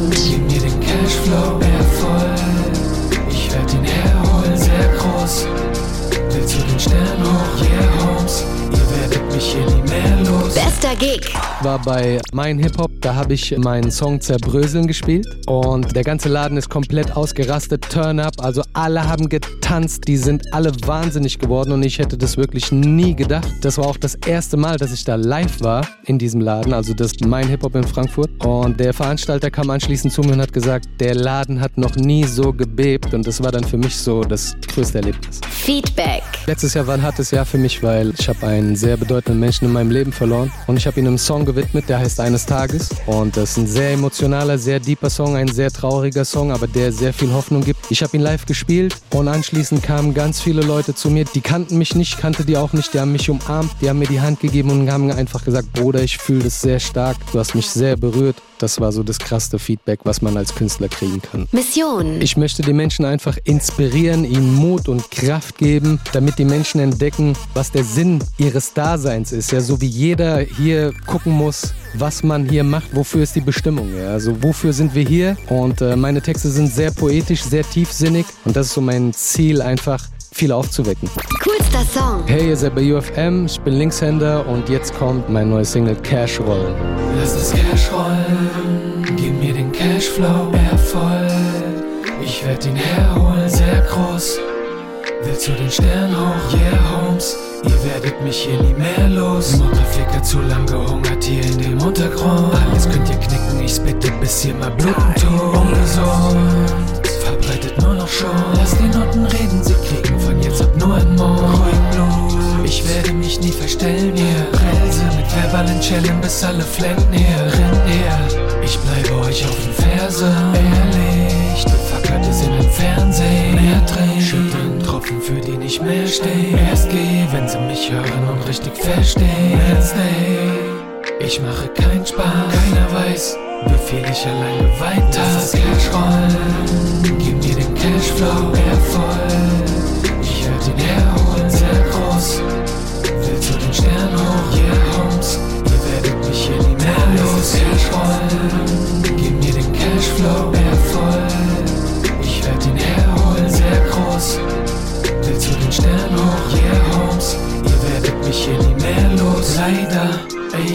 Sound. Gib mir den Cashflow, er voll. Ich werd ihn herholen, sehr groß. Will zu den Sternen hoch, yeah, Holmes. Ihr werdet mich hier nie mehr los. Bester Gig. War bei Mein Hip Hop, da habe ich meinen Song Zerbröseln gespielt. Und der ganze Laden ist komplett ausgerastet, Turn Up, also alle haben getanzt, die sind alle wahnsinnig geworden. Und ich hätte das wirklich nie gedacht. Das war auch das erste Mal, dass ich da live war in diesem Laden, also das Mein Hip Hop in Frankfurt. Und der Veranstalter kam anschließend zu mir und hat gesagt, der Laden hat noch nie so gebebt. Und das war dann für mich so das größte Erlebnis. Feedback. Letztes Jahr war ein hartes Jahr für mich, weil ich habe einen sehr bedeutenden Menschen in meinem Leben verloren und ich habe ihm einen Song gewidmet, der heißt Eines Tages und das ist ein sehr emotionaler, sehr deeper Song, ein sehr trauriger Song, aber der sehr viel Hoffnung gibt. Ich habe ihn live gespielt und anschließend kamen ganz viele Leute zu mir, die kannten mich nicht, kannte die auch nicht, die haben mich umarmt, die haben mir die Hand gegeben und haben einfach gesagt, Bruder, ich fühle das sehr stark, du hast mich sehr berührt. Das war so das krasseste Feedback, was man als Künstler kriegen kann. Mission. Ich möchte die Menschen einfach inspirieren, ihnen Mut und Kraft geben, damit die Menschen entdecken, was der Sinn ihres Daseins ist. Ja, so wie jeder hier gucken muss, was man hier macht, wofür ist die Bestimmung. Ja, also wofür sind wir hier? Und äh, meine Texte sind sehr poetisch, sehr tiefsinnig und das ist so mein Ziel, einfach viele aufzuwecken. Coolster Song. Hey, ihr seid bei UFM, ich bin Linkshänder und jetzt kommt mein neues Single Cash Rollen. Lass das Cash rollen, gib mir den Cashflow, er voll. Ich werd ihn herholen, sehr groß. Will zu den Sternen hoch, yeah, Holmes. Ihr werdet mich hier nie mehr los. Mutterficker zu lang gehungert hier in dem Untergrund. Alles könnt ihr knicken, ich bitte bis ihr mal bluten tut. Ungesund, verbreitet nur noch schon. Lass die Noten reden, sie kriegen von jetzt ab nur ein Mord. Ruhig Blut, ich werde mich nie verstellen hier. Prelse mit verbalen Chellen, bis alle flennen hier. Rennt her, ich bleibe euch auf den Ferse. Ehrlich, die nicht mehr stehen. Erst geh, wenn sie mich hören und richtig verstehen. Wednesday, ich mache keinen Spaß. Keiner weiß, wie viel ich alleine weiter. Das Cash rollen, gib mir den Cashflow,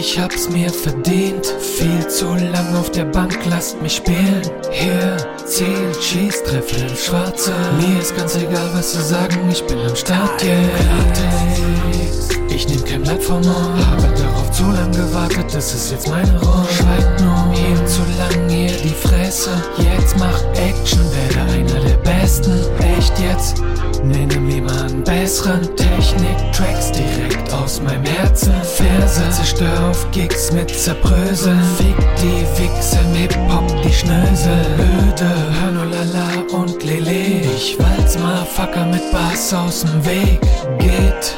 ich hab's mir verdient. Viel zu lang auf der Bank, lasst mich spielen. Hier, Ziel, schieß, treffe ins Schwarze. Mir ist ganz egal, was sie sagen, ich bin am Start, yeah. Ich nehm kein Blatt vom Mund, habe darauf zu lang gewartet, das ist jetzt meine Rolle. Schweigt nur, hier zu lang, hier die Fresse. Jetzt mach besseren Technik, Tracks direkt aus meinem Herzen. Verse, zerstör auf Gigs mit Zerbröseln. Fick die Wichse im Hip-Hop, die Schnösel. Öde, hör nur Lala und Lele. Ich walz mal Fucker mit Bass aus dem Weg. Geht.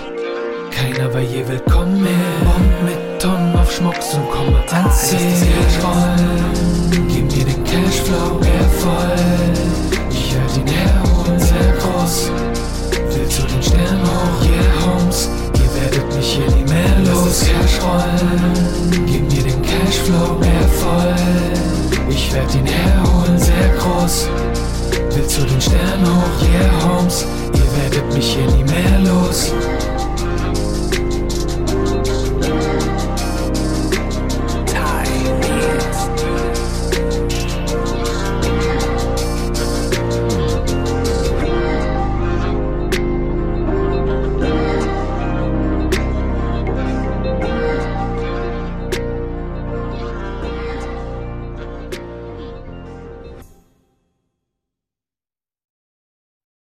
Keiner war je willkommen mehr. Bomb mit Tonnen auf Schmucks und Kompetenz. rollen, gib mir den Cashflow, rollen, gib mir den Cashflow, er voll. Ich werd ihn herholen, sehr groß. Will zu den Sternen hoch, yeah, Holmes. Ihr werdet mich hier nie mehr los.